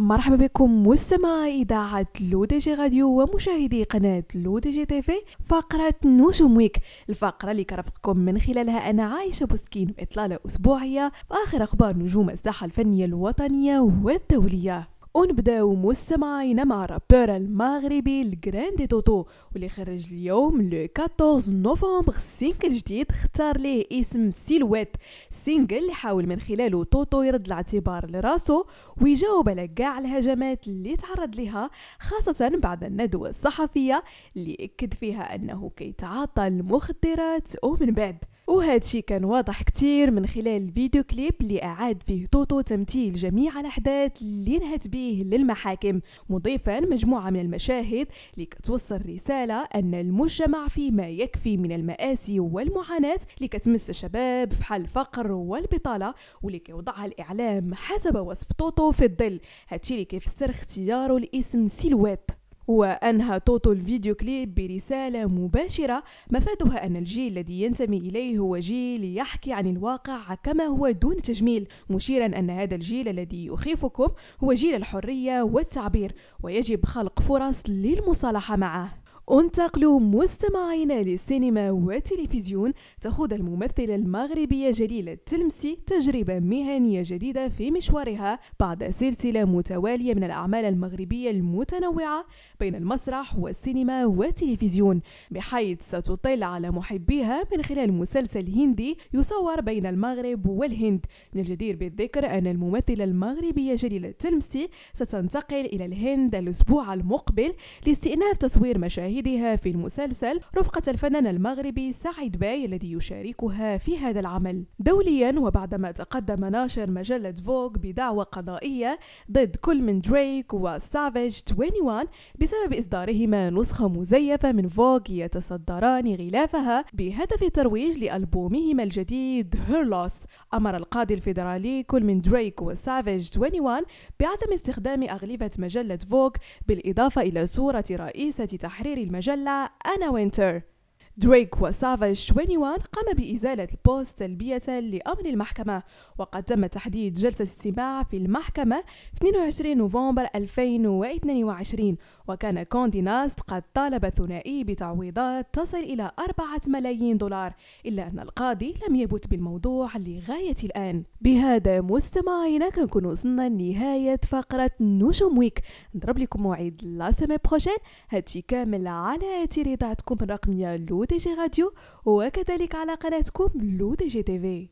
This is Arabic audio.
مرحبا بكم مستمعي إذاعة لو دي جي راديو ومشاهدي قناة لو دي جي TV. فقرة نجوم week الفقرة اللي كرفقكم من خلالها أنا عايشة بوسكين بإطلالة أسبوعية وآخر أخبار نجوم الساحة الفنية الوطنية والدولية. ونبداو مستمعينا مع rappeur المغربي الجراندي توتو واللي خرج اليوم le 14 novembre single جديد اختار ليه اسم Silhouette single اللي حاول من خلاله توتو يرد الاعتبار لراسو ويجاوب على كاع الهجمات اللي تعرض لها خاصة بعد الندوة الصحفية اللي أكد فيها أنه كيتعاطى المخدرات ومن بعد. وهادشي كان واضح كتير من خلال الفيديو كليب اللي أعاد فيه توتو تمثيل جميع الأحداث اللي نهت به للمحاكم مضيفا مجموعة من المشاهد اللي كتوصل رسالة أن المجتمع فيه ما يكفي من المآسي والمعاناة اللي كتمس الشباب في حال الفقر والبطالة واللي كيوضعها الإعلام حسب وصف توتو في الظل. هادشي اللي كيفسر اختياره لاسم Silhouette. وأنهى توتو الفيديو كليب برسالة مباشرة مفادها أن الجيل الذي ينتمي إليه هو جيل يحكي عن الواقع كما هو دون تجميل مشيرا أن هذا الجيل الذي يخيفكم هو جيل الحرية والتعبير ويجب خلق فرص للمصالحة معه. انتقلوا مستمعينا للسينما والتلفزيون. تخوض الممثلة المغربية جليلة التلمسي تجربة مهنية جديدة في مشوارها بعد سلسلة متوالية من الأعمال المغربية المتنوعة بين المسرح والسينما والتلفزيون. بحيث ستطل على محبيها من خلال مسلسل هندي يصور بين المغرب والهند. من الجدير بالذكر أن الممثلة المغربية جليلة التلمسي ستنتقل إلى الهند الأسبوع المقبل لاستئناف تصوير مشاهد مشاهدها في المسلسل رفقة الفنان المغربي سعيد باي الذي يشاركها في هذا العمل. دوليا وبعدما تقدم ناشر مجلة فوغ بدعوى قضائية ضد كل من دريك وسافيج 21 بسبب إصدارهما نسخة مزيفة من فوغ يتصدران غلافها بهدف الترويج لألبومهما الجديد Her Loss أمر القاضي الفيدرالي كل من دريك وسافيج 21 بعدم استخدام أغلفة مجلة فوغ بالإضافة إلى صورة رئيسة تحرير المجلة أنا وينتر. دريك وسافاج 21 قام بإزالة ال post تلبية لأمر المحكمة وقد تم تحديد جلسة استماع في المحكمة في 22 نوفمبر 2022 وكان كوندي ناست قد طالب ثنائي بتعويضات تصل إلى 4 ملايين دولار إلا أن القاضي لم يبت بالموضوع لغاية الآن. بهذا مستمعينا كنكون وصلنا لنهاية فقرة نجوم week. نضرب لكم موعد la semaine prochaine هادشي كامل على أثير الرقمية لو دي جي راديو وكذلك على قناتكم لو دي جي تيفي